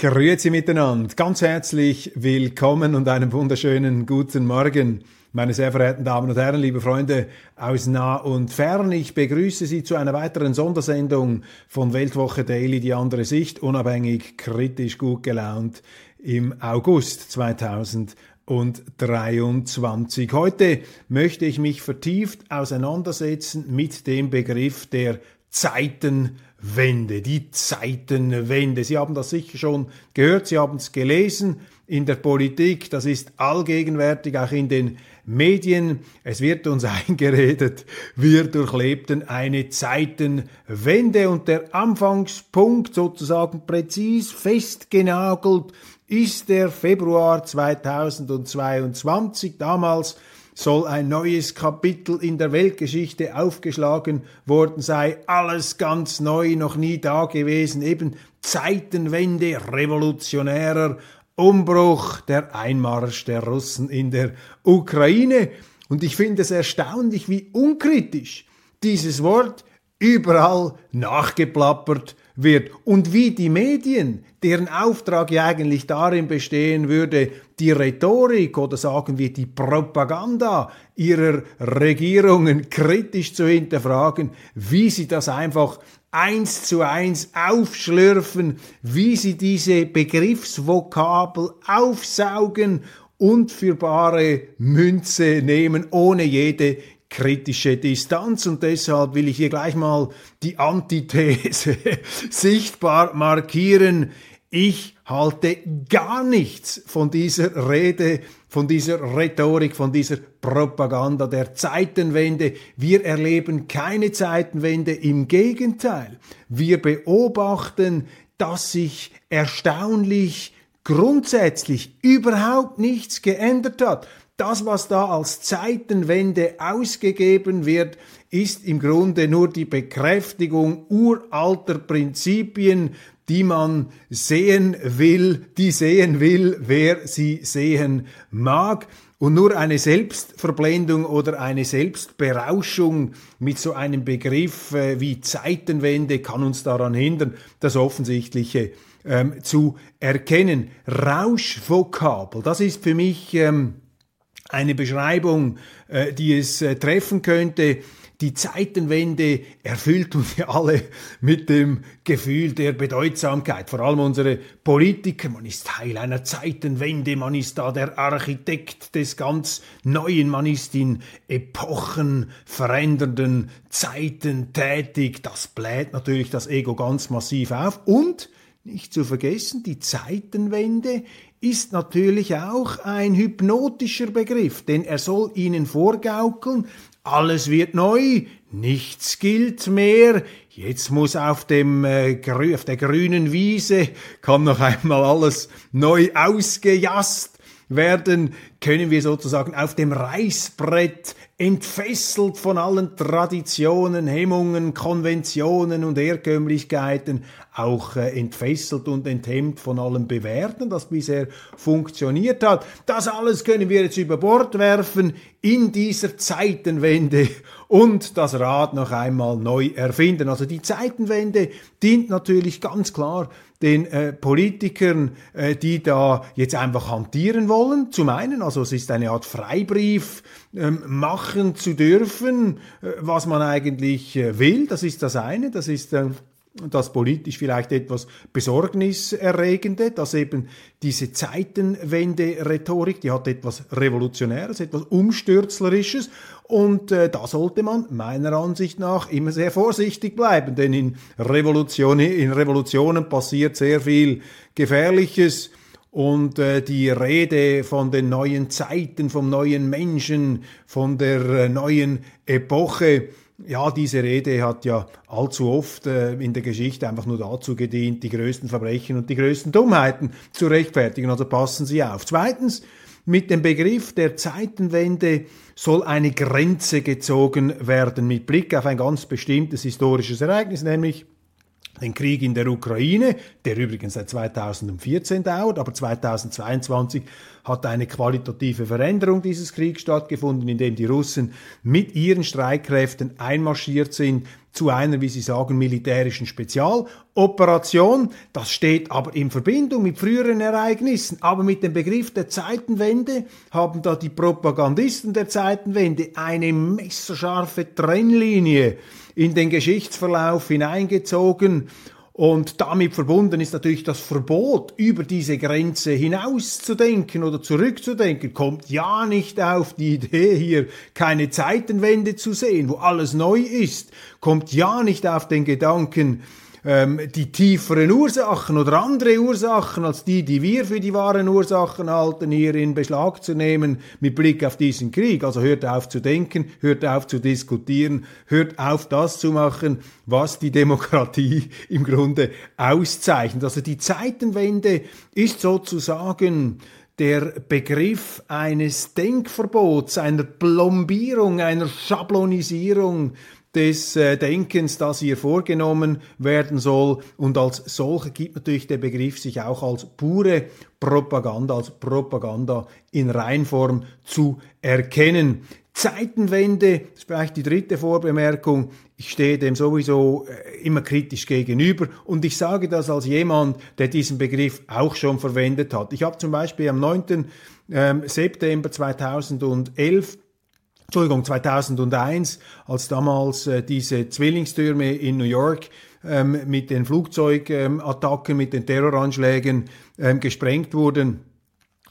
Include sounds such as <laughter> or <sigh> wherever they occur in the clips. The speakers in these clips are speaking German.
Grüezi miteinander, ganz herzlich willkommen und einen wunderschönen guten Morgen, meine sehr verehrten Damen und Herren, liebe Freunde aus nah und fern. Ich begrüße Sie zu einer weiteren Sondersendung von Weltwoche Daily, die andere Sicht, unabhängig, kritisch, gut gelaunt im August 2023. Heute möchte ich mich vertieft auseinandersetzen mit dem Begriff der Zeitenwende, die Zeitenwende. Sie haben das sicher schon gehört, Sie haben es gelesen in der Politik, das ist allgegenwärtig auch in den Medien. Es wird uns <laughs> eingeredet, wir durchlebten eine Zeitenwende und der Anfangspunkt sozusagen präzis festgenagelt ist der Februar 2022. Damals soll ein neues Kapitel in der Weltgeschichte aufgeschlagen worden sei. Alles ganz neu, noch nie da gewesen. Eben Zeitenwende, revolutionärer Umbruch, der Einmarsch der Russen in der Ukraine. Und ich finde es erstaunlich, wie unkritisch dieses Wort überall nachgeplappert wird und wie die Medien, deren Auftrag ja eigentlich darin bestehen würde, die Rhetorik oder sagen wir die Propaganda ihrer Regierungen kritisch zu hinterfragen, wie sie das einfach eins zu eins aufschlürfen, wie sie diese Begriffsvokabel aufsaugen und für bare Münze nehmen, ohne jede kritische Distanz und deshalb will ich hier gleich mal die Antithese <laughs> sichtbar markieren. Ich halte gar nichts von dieser Rede, von dieser Rhetorik, von dieser Propaganda der Zeitenwende. Wir erleben keine Zeitenwende, im Gegenteil. Wir beobachten, dass sich erstaunlich grundsätzlich überhaupt nichts geändert hat. Das, was da als Zeitenwende ausgegeben wird, ist im Grunde nur die Bekräftigung uralter Prinzipien, die man sehen will, die sehen will, wer sie sehen mag. Und nur eine Selbstverblendung oder eine Selbstberauschung mit so einem Begriff äh, wie Zeitenwende kann uns daran hindern, das Offensichtliche ähm, zu erkennen. Rauschvokabel, das ist für mich ähm, eine Beschreibung, äh, die es äh, treffen könnte. Die Zeitenwende erfüllt uns ja alle mit dem Gefühl der Bedeutsamkeit. Vor allem unsere Politiker. Man ist Teil einer Zeitenwende. Man ist da der Architekt des ganz Neuen. Man ist in epochenverändernden Zeiten tätig. Das bläht natürlich das Ego ganz massiv auf. Und nicht zu vergessen, die Zeitenwende ist natürlich auch ein hypnotischer Begriff, denn er soll ihnen vorgaukeln, alles wird neu, nichts gilt mehr, jetzt muss auf, dem, äh, auf der grünen Wiese, kann noch einmal alles neu ausgejast werden, können wir sozusagen auf dem Reißbrett entfesselt von allen Traditionen, Hemmungen, Konventionen und Herkömmlichkeiten, auch äh, entfesselt und enthemmt von allem Bewährten, das bisher funktioniert hat. Das alles können wir jetzt über Bord werfen in dieser Zeitenwende und das Rad noch einmal neu erfinden. Also die Zeitenwende dient natürlich ganz klar den äh, Politikern, äh, die da jetzt einfach hantieren wollen. Zum einen, also es ist eine Art Freibrief, ähm, machen zu dürfen, äh, was man eigentlich äh, will. Das ist das eine. Das ist äh, das politisch vielleicht etwas besorgniserregende, dass eben diese Zeitenwende-Rhetorik, die hat etwas Revolutionäres, etwas Umstürzlerisches. Und äh, da sollte man meiner Ansicht nach immer sehr vorsichtig bleiben, denn in, Revolution, in Revolutionen passiert sehr viel Gefährliches. Und äh, die Rede von den neuen Zeiten, vom neuen Menschen, von der äh, neuen Epoche, ja, diese Rede hat ja allzu oft äh, in der Geschichte einfach nur dazu gedient, die größten Verbrechen und die größten Dummheiten zu rechtfertigen. Also passen Sie auf. Zweitens, mit dem Begriff der Zeitenwende soll eine Grenze gezogen werden mit Blick auf ein ganz bestimmtes historisches Ereignis, nämlich den Krieg in der Ukraine, der übrigens seit 2014 dauert, aber 2022 hat eine qualitative Veränderung dieses Kriegs stattgefunden, indem die Russen mit ihren Streitkräften einmarschiert sind zu einer, wie sie sagen, militärischen Spezialoperation. Das steht aber in Verbindung mit früheren Ereignissen. Aber mit dem Begriff der Zeitenwende haben da die Propagandisten der Zeitenwende eine messerscharfe Trennlinie in den Geschichtsverlauf hineingezogen. Und damit verbunden ist natürlich das Verbot, über diese Grenze hinauszudenken oder zurückzudenken. Kommt ja nicht auf die Idee, hier keine Zeitenwende zu sehen, wo alles neu ist. Kommt ja nicht auf den Gedanken, ähm, die tieferen Ursachen oder andere Ursachen als die, die wir für die wahren Ursachen halten, hier in Beschlag zu nehmen mit Blick auf diesen Krieg. Also hört auf zu denken, hört auf zu diskutieren, hört auf das zu machen, was die Demokratie <laughs> im Grunde auszeichnet. Also die Zeitenwende ist sozusagen der Begriff eines Denkverbots, einer Plombierung, einer Schablonisierung des äh, Denkens, das hier vorgenommen werden soll. Und als solcher gibt natürlich der Begriff sich auch als pure Propaganda, als Propaganda in Reinform zu erkennen. Zeitenwende, das ist vielleicht die dritte Vorbemerkung, ich stehe dem sowieso äh, immer kritisch gegenüber und ich sage das als jemand, der diesen Begriff auch schon verwendet hat. Ich habe zum Beispiel am 9. Ähm, September 2011 Entschuldigung, 2001, als damals äh, diese Zwillingstürme in New York ähm, mit den Flugzeugattacken, mit den Terroranschlägen ähm, gesprengt wurden,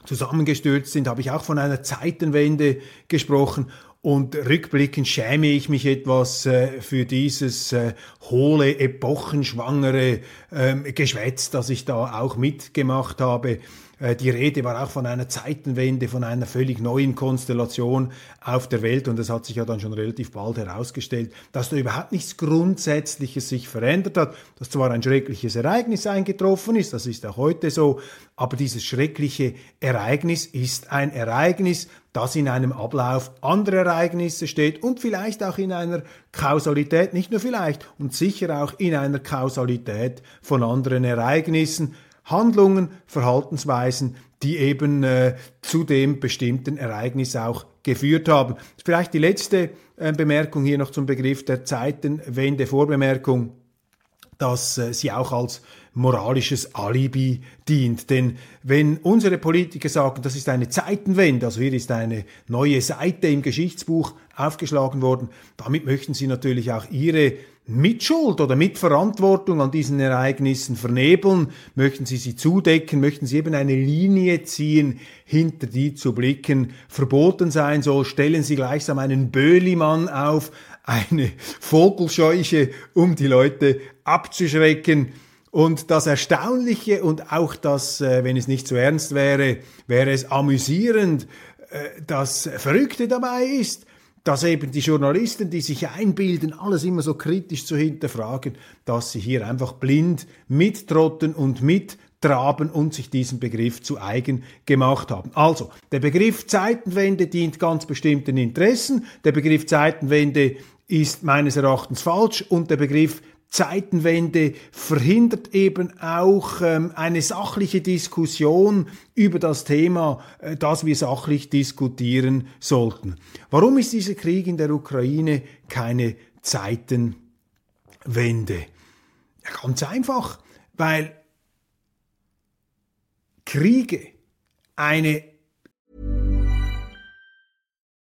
zusammengestürzt sind, habe ich auch von einer Zeitenwende gesprochen. Und rückblickend schäme ich mich etwas äh, für dieses äh, hohle, epochenschwangere ähm, Geschwätz, das ich da auch mitgemacht habe. Äh, die Rede war auch von einer Zeitenwende, von einer völlig neuen Konstellation auf der Welt. Und es hat sich ja dann schon relativ bald herausgestellt, dass da überhaupt nichts Grundsätzliches sich verändert hat, dass zwar ein schreckliches Ereignis eingetroffen ist, das ist auch heute so, aber dieses schreckliche Ereignis ist ein Ereignis, das in einem Ablauf anderer Ereignisse steht und vielleicht auch in einer Kausalität, nicht nur vielleicht, und sicher auch in einer Kausalität von anderen Ereignissen, Handlungen, Verhaltensweisen, die eben äh, zu dem bestimmten Ereignis auch geführt haben. Vielleicht die letzte äh, Bemerkung hier noch zum Begriff der Zeitenwende, Vorbemerkung, dass äh, sie auch als moralisches Alibi dient. Denn wenn unsere Politiker sagen, das ist eine Zeitenwende, also hier ist eine neue Seite im Geschichtsbuch aufgeschlagen worden, damit möchten sie natürlich auch ihre Mitschuld oder Mitverantwortung an diesen Ereignissen vernebeln? Möchten Sie sie zudecken? Möchten Sie eben eine Linie ziehen, hinter die zu blicken verboten sein soll? Stellen Sie gleichsam einen Böhlimann auf, eine Vogelscheuche, um die Leute abzuschrecken? Und das Erstaunliche und auch das, äh, wenn es nicht so ernst wäre, wäre es amüsierend, äh, das Verrückte dabei ist, dass eben die Journalisten, die sich einbilden, alles immer so kritisch zu hinterfragen, dass sie hier einfach blind mittrotten und mittraben und sich diesen Begriff zu eigen gemacht haben. Also, der Begriff Zeitenwende dient ganz bestimmten Interessen, der Begriff Zeitenwende ist meines Erachtens falsch und der Begriff Zeitenwende verhindert eben auch ähm, eine sachliche Diskussion über das Thema, äh, das wir sachlich diskutieren sollten. Warum ist dieser Krieg in der Ukraine keine Zeitenwende? Ja, ganz einfach, weil Kriege eine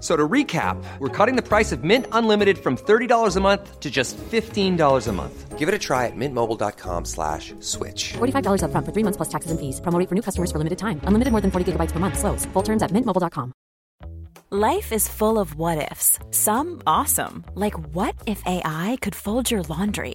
So to recap, we're cutting the price of Mint Unlimited from $30 a month to just $15 a month. Give it a try at mintmobile.com slash switch. $45 up front for three months plus taxes and fees. Promo rate for new customers for limited time. Unlimited more than 40 gigabytes per month. Slows. Full terms at mintmobile.com. Life is full of what ifs. Some awesome. Like what if AI could fold your laundry?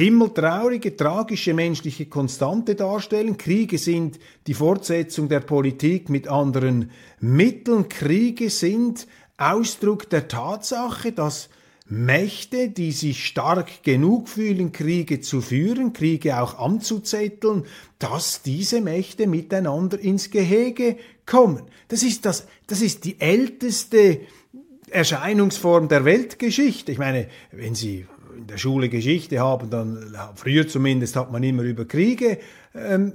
Himmeltraurige, tragische menschliche Konstante darstellen. Kriege sind die Fortsetzung der Politik mit anderen Mitteln. Kriege sind Ausdruck der Tatsache, dass Mächte, die sich stark genug fühlen, Kriege zu führen, Kriege auch anzuzetteln, dass diese Mächte miteinander ins Gehege kommen. Das ist das, das ist die älteste Erscheinungsform der Weltgeschichte. Ich meine, wenn Sie in der Schule Geschichte haben, dann früher zumindest hat man immer über Kriege ähm,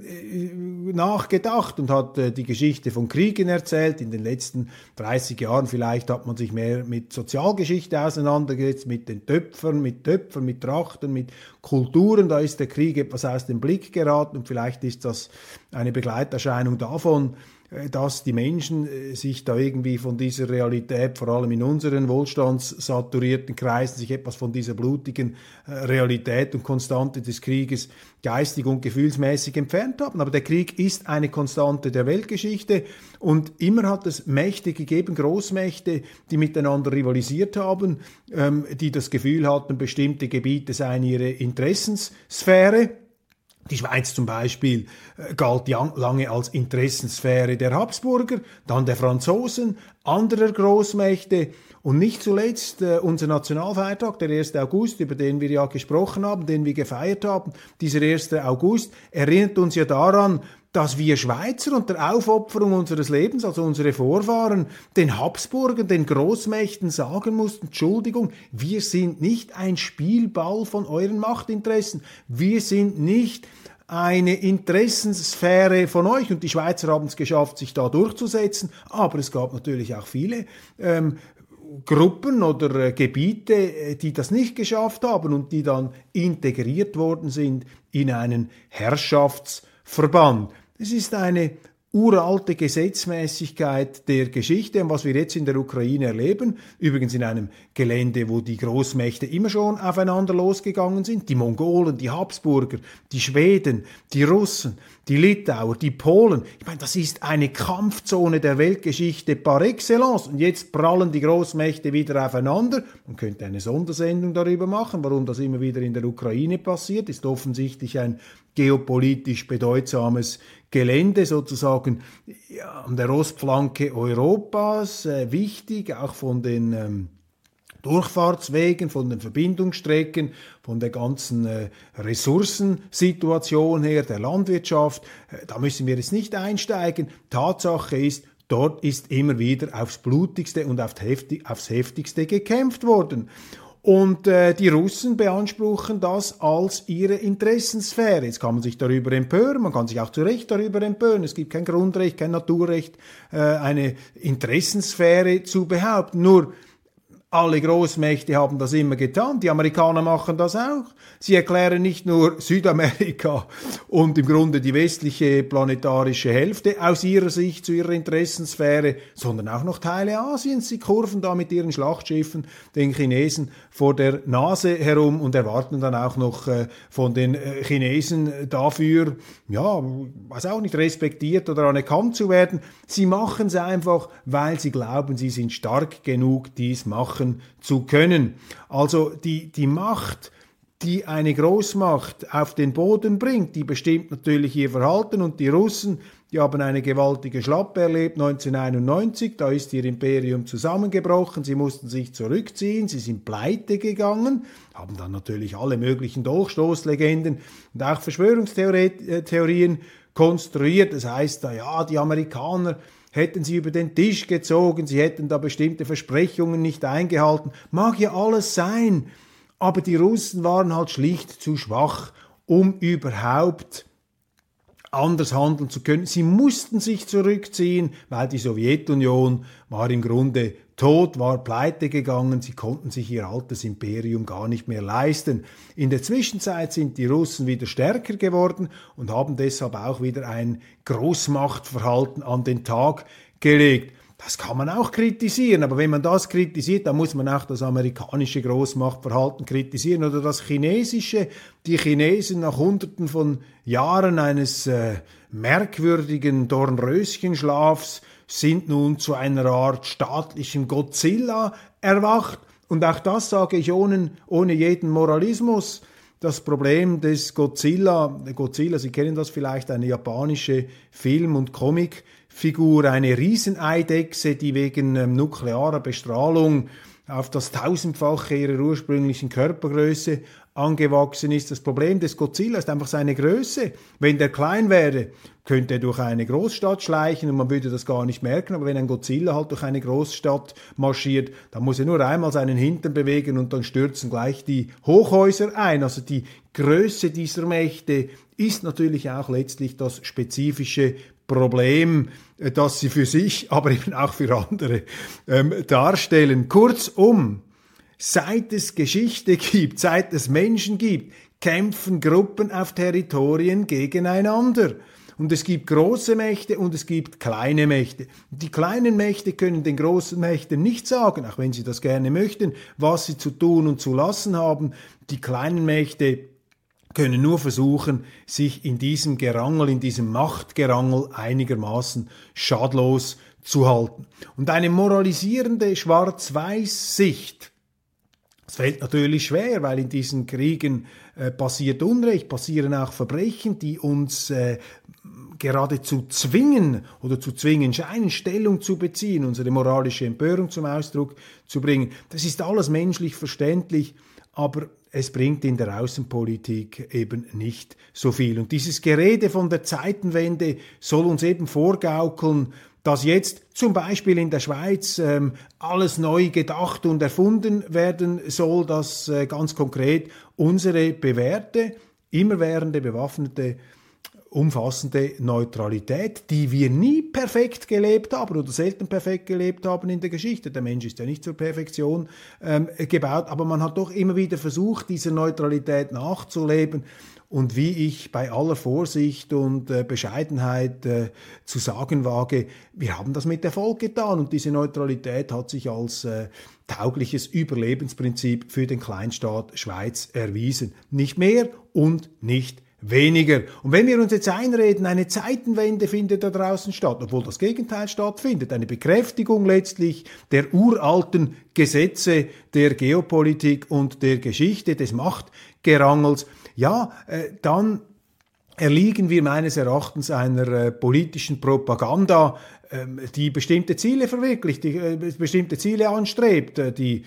nachgedacht und hat äh, die Geschichte von Kriegen erzählt. In den letzten 30 Jahren vielleicht hat man sich mehr mit Sozialgeschichte auseinandergesetzt, mit den Töpfern, mit Töpfern, mit Trachten, mit Kulturen. Da ist der Krieg etwas aus dem Blick geraten und vielleicht ist das eine Begleiterscheinung davon, äh, dass die Menschen äh, sich da irgendwie von dieser Realität, vor allem in unseren wohlstandssaturierten Kreisen, sich etwas von dieser blutigen äh, Realität und Konstante des Krieges geistig und gefühlsmäßig entfernt haben. Aber der Krieg ist eine Konstante der Weltgeschichte und immer hat es Mächte gegeben, Großmächte, die miteinander rivalisiert haben, ähm, die das Gefühl hatten, bestimmte Gebiete seien ihre Interessenssphäre die Schweiz zum Beispiel äh, galt lange als Interessenssphäre der Habsburger, dann der Franzosen, anderer Großmächte und nicht zuletzt äh, unser Nationalfeiertag, der 1. August, über den wir ja gesprochen haben, den wir gefeiert haben. Dieser 1. August erinnert uns ja daran, dass wir Schweizer unter Aufopferung unseres Lebens, also unsere Vorfahren, den Habsburgern, den Großmächten sagen mussten, Entschuldigung, wir sind nicht ein Spielball von euren Machtinteressen, wir sind nicht eine Interessenssphäre von euch. Und die Schweizer haben es geschafft, sich da durchzusetzen, aber es gab natürlich auch viele ähm, Gruppen oder äh, Gebiete, äh, die das nicht geschafft haben und die dann integriert worden sind in einen Herrschaftsverband. Es ist eine uralte Gesetzmäßigkeit der Geschichte und was wir jetzt in der Ukraine erleben, übrigens in einem Gelände, wo die Großmächte immer schon aufeinander losgegangen sind, die Mongolen, die Habsburger, die Schweden, die Russen, die Litauer, die Polen. Ich meine, das ist eine Kampfzone der Weltgeschichte par excellence. Und jetzt prallen die Großmächte wieder aufeinander. Man könnte eine Sondersendung darüber machen, warum das immer wieder in der Ukraine passiert. Ist offensichtlich ein geopolitisch bedeutsames Gelände sozusagen ja, an der Ostflanke Europas, äh, wichtig, auch von den ähm, Durchfahrtswegen, von den Verbindungsstrecken, von der ganzen äh, Ressourcensituation her, der Landwirtschaft. Äh, da müssen wir jetzt nicht einsteigen. Tatsache ist, dort ist immer wieder aufs blutigste und aufs, heftig, aufs heftigste gekämpft worden. Und äh, die Russen beanspruchen das als ihre Interessenssphäre. Jetzt kann man sich darüber empören, man kann sich auch zu Recht darüber empören. Es gibt kein Grundrecht, kein Naturrecht, äh, eine Interessenssphäre zu behaupten. Nur alle Großmächte haben das immer getan. Die Amerikaner machen das auch. Sie erklären nicht nur Südamerika <laughs> und im Grunde die westliche planetarische Hälfte aus ihrer Sicht zu ihrer Interessenssphäre, sondern auch noch Teile Asiens. Sie kurven da mit ihren Schlachtschiffen den Chinesen vor der Nase herum und erwarten dann auch noch äh, von den äh, Chinesen dafür, ja, was auch nicht respektiert oder anerkannt zu werden. Sie machen es einfach, weil sie glauben, sie sind stark genug, dies machen machen zu können. Also die, die Macht, die eine Großmacht auf den Boden bringt, die bestimmt natürlich ihr Verhalten und die Russen, die haben eine gewaltige Schlappe erlebt 1991, da ist ihr Imperium zusammengebrochen, sie mussten sich zurückziehen, sie sind pleite gegangen, haben dann natürlich alle möglichen Dolchstoßlegenden und auch Verschwörungstheorien konstruiert. Das heißt, ja, die Amerikaner hätten sie über den Tisch gezogen, sie hätten da bestimmte Versprechungen nicht eingehalten. Mag ja alles sein. Aber die Russen waren halt schlicht zu schwach, um überhaupt anders handeln zu können. Sie mussten sich zurückziehen, weil die Sowjetunion war im Grunde tot, war pleite gegangen, sie konnten sich ihr altes Imperium gar nicht mehr leisten. In der Zwischenzeit sind die Russen wieder stärker geworden und haben deshalb auch wieder ein Großmachtverhalten an den Tag gelegt. Das kann man auch kritisieren, aber wenn man das kritisiert, dann muss man auch das amerikanische Großmachtverhalten kritisieren oder das chinesische. Die Chinesen nach Hunderten von Jahren eines äh, merkwürdigen Dornröschenschlafs sind nun zu einer Art staatlichen Godzilla erwacht. Und auch das sage ich ohne, ohne jeden Moralismus. Das Problem des Godzilla, Godzilla, Sie kennen das vielleicht, eine japanische Film- und Comic- Figur eine Rieseneidechse, die wegen ähm, nuklearer Bestrahlung auf das tausendfache ihrer ursprünglichen Körpergröße angewachsen ist. Das Problem des Godzilla ist einfach seine Größe. Wenn der klein wäre, könnte er durch eine Großstadt schleichen und man würde das gar nicht merken. Aber wenn ein Godzilla halt durch eine Großstadt marschiert, dann muss er nur einmal seinen Hintern bewegen und dann stürzen gleich die Hochhäuser ein. Also die Größe dieser Mächte ist natürlich auch letztlich das spezifische Problem, äh, das sie für sich, <laughs> aber eben auch für andere ähm, darstellen. Kurzum, seit es Geschichte <laughs> gibt, seit es Menschen gibt, kämpfen Gruppen auf Territorien gegeneinander. Und es gibt große Mächte und es gibt kleine Mächte. Die kleinen Mächte können den großen Mächten nicht sagen, auch wenn sie das gerne möchten, was sie zu tun und zu lassen haben. Die kleinen Mächte können nur versuchen, sich in diesem Gerangel, in diesem Machtgerangel einigermaßen schadlos zu halten. Und eine moralisierende Schwarz-Weiß-Sicht, das fällt natürlich schwer, weil in diesen Kriegen äh, passiert Unrecht, passieren auch Verbrechen, die uns äh, geradezu zwingen oder zu zwingen scheinen, Stellung zu beziehen, unsere moralische Empörung zum Ausdruck zu bringen. Das ist alles menschlich verständlich, aber es bringt in der Außenpolitik eben nicht so viel. Und dieses Gerede von der Zeitenwende soll uns eben vorgaukeln, dass jetzt zum Beispiel in der Schweiz ähm, alles neu gedacht und erfunden werden soll, dass äh, ganz konkret unsere bewährte, immerwährende bewaffnete umfassende Neutralität, die wir nie perfekt gelebt haben oder selten perfekt gelebt haben in der Geschichte. Der Mensch ist ja nicht zur Perfektion ähm, gebaut, aber man hat doch immer wieder versucht, diese Neutralität nachzuleben. Und wie ich bei aller Vorsicht und äh, Bescheidenheit äh, zu sagen wage, wir haben das mit Erfolg getan und diese Neutralität hat sich als äh, taugliches Überlebensprinzip für den Kleinstaat Schweiz erwiesen. Nicht mehr und nicht weniger. Und wenn wir uns jetzt einreden, eine Zeitenwende findet da draußen statt, obwohl das Gegenteil stattfindet, eine Bekräftigung letztlich der uralten Gesetze der Geopolitik und der Geschichte des Machtgerangels, ja, äh, dann erliegen wir meines Erachtens einer äh, politischen Propaganda, ähm, die bestimmte Ziele verwirklicht, die äh, bestimmte Ziele anstrebt, die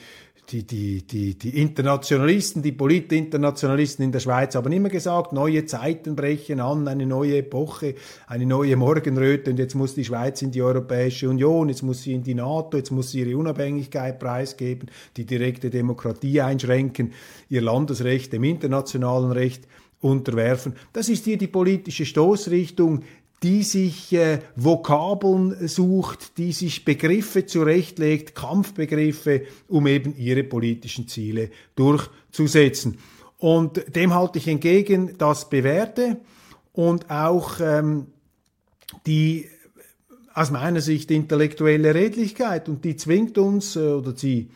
die, die, die, die Internationalisten, die Politinternationalisten in der Schweiz haben immer gesagt, neue Zeiten brechen an, eine neue Epoche, eine neue Morgenröte und jetzt muss die Schweiz in die Europäische Union, jetzt muss sie in die NATO, jetzt muss sie ihre Unabhängigkeit preisgeben, die direkte Demokratie einschränken, ihr Landesrecht dem internationalen Recht unterwerfen. Das ist hier die politische Stoßrichtung, die sich äh, Vokabeln sucht, die sich Begriffe zurechtlegt, Kampfbegriffe, um eben ihre politischen Ziele durchzusetzen. Und dem halte ich entgegen das Bewährte und auch ähm, die aus meiner Sicht intellektuelle Redlichkeit und die zwingt uns äh, oder sie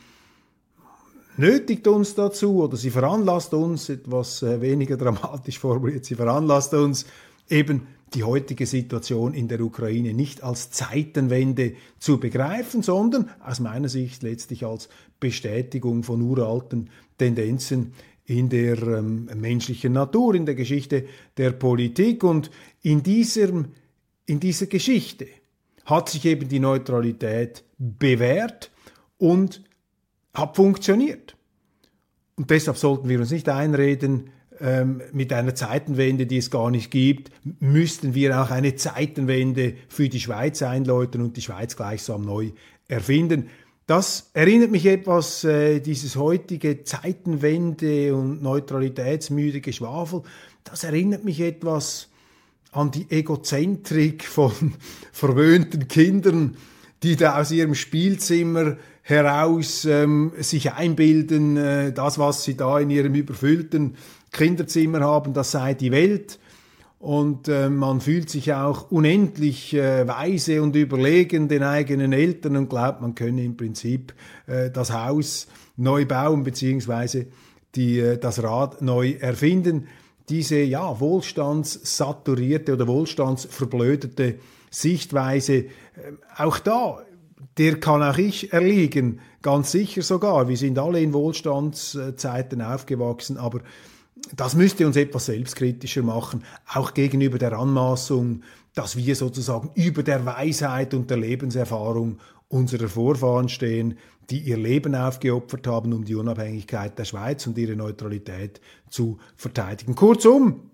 nötigt uns dazu oder sie veranlasst uns, etwas äh, weniger dramatisch formuliert, sie veranlasst uns eben die heutige Situation in der Ukraine nicht als Zeitenwende zu begreifen, sondern aus meiner Sicht letztlich als Bestätigung von uralten Tendenzen in der ähm, menschlichen Natur, in der Geschichte der Politik. Und in, diesem, in dieser Geschichte hat sich eben die Neutralität bewährt und hat funktioniert. Und deshalb sollten wir uns nicht einreden, mit einer Zeitenwende, die es gar nicht gibt, müssten wir auch eine Zeitenwende für die Schweiz einläuten und die Schweiz gleichsam neu erfinden. Das erinnert mich etwas, äh, dieses heutige Zeitenwende und neutralitätsmüde Geschwafel, das erinnert mich etwas an die Egozentrik von <laughs> verwöhnten Kindern, die da aus ihrem Spielzimmer heraus ähm, sich einbilden, äh, das, was sie da in ihrem überfüllten Kinderzimmer haben, das sei die Welt. Und äh, man fühlt sich auch unendlich äh, weise und überlegen den eigenen Eltern und glaubt, man könne im Prinzip äh, das Haus neu bauen beziehungsweise die, äh, das Rad neu erfinden. Diese ja wohlstandssaturierte oder wohlstandsverblödete Sichtweise, äh, auch da der kann auch ich erliegen, ganz sicher sogar. Wir sind alle in Wohlstandszeiten aufgewachsen, aber das müsste uns etwas selbstkritischer machen, auch gegenüber der Anmaßung, dass wir sozusagen über der Weisheit und der Lebenserfahrung unserer Vorfahren stehen, die ihr Leben aufgeopfert haben, um die Unabhängigkeit der Schweiz und ihre Neutralität zu verteidigen. Kurzum,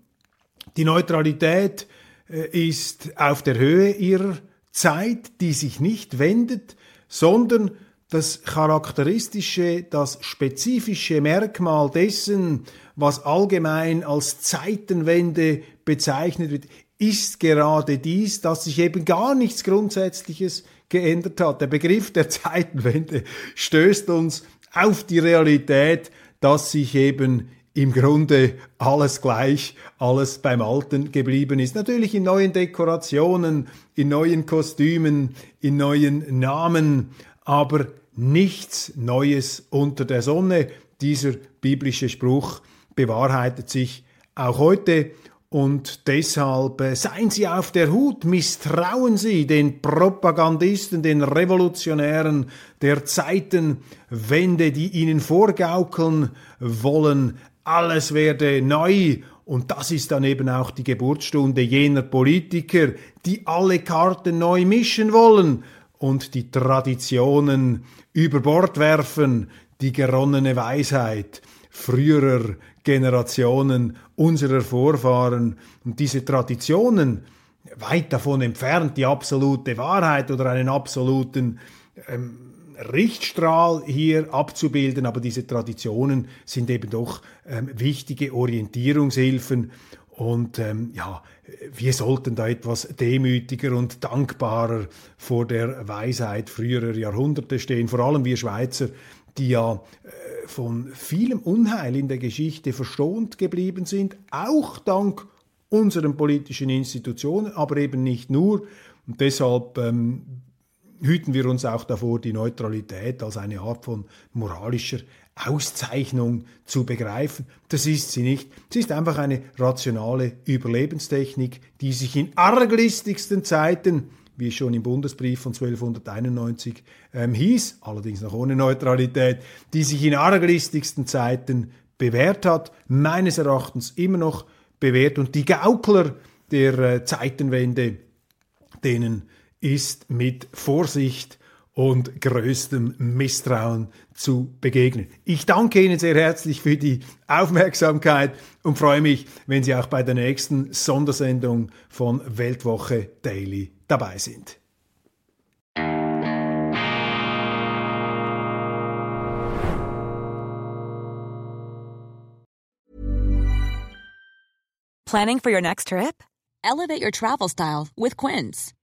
die Neutralität äh, ist auf der Höhe ihrer Zeit, die sich nicht wendet, sondern das charakteristische, das spezifische Merkmal dessen, was allgemein als Zeitenwende bezeichnet wird, ist gerade dies, dass sich eben gar nichts Grundsätzliches geändert hat. Der Begriff der Zeitenwende stößt uns auf die Realität, dass sich eben im Grunde alles gleich, alles beim Alten geblieben ist. Natürlich in neuen Dekorationen, in neuen Kostümen, in neuen Namen, aber nichts Neues unter der Sonne. Dieser biblische Spruch bewahrheitet sich auch heute und deshalb äh, seien Sie auf der Hut, misstrauen Sie den Propagandisten, den Revolutionären der Zeitenwende, die Ihnen vorgaukeln wollen, alles werde neu. Und das ist dann eben auch die Geburtsstunde jener Politiker, die alle Karten neu mischen wollen und die Traditionen über Bord werfen, die geronnene Weisheit früherer Generationen unserer Vorfahren. Und diese Traditionen weit davon entfernt, die absolute Wahrheit oder einen absoluten ähm, Richtstrahl hier abzubilden, aber diese Traditionen sind eben doch ähm, wichtige Orientierungshilfen. Und ähm, ja, wir sollten da etwas demütiger und dankbarer vor der Weisheit früherer Jahrhunderte stehen, vor allem wir Schweizer, die ja äh, von vielem Unheil in der Geschichte verschont geblieben sind, auch dank unseren politischen Institutionen, aber eben nicht nur. Und deshalb ähm, hüten wir uns auch davor, die Neutralität als eine Art von moralischer Auszeichnung zu begreifen. Das ist sie nicht. Sie ist einfach eine rationale Überlebenstechnik, die sich in arglistigsten Zeiten, wie schon im Bundesbrief von 1291 ähm, hieß, allerdings noch ohne Neutralität, die sich in arglistigsten Zeiten bewährt hat, meines Erachtens immer noch bewährt. Und die Gaukler der äh, Zeitenwende, denen ist mit Vorsicht und größtem Misstrauen zu begegnen. Ich danke Ihnen sehr herzlich für die Aufmerksamkeit und freue mich, wenn Sie auch bei der nächsten Sondersendung von Weltwoche Daily dabei sind. Planning for your next trip? Elevate your travel style with Quince.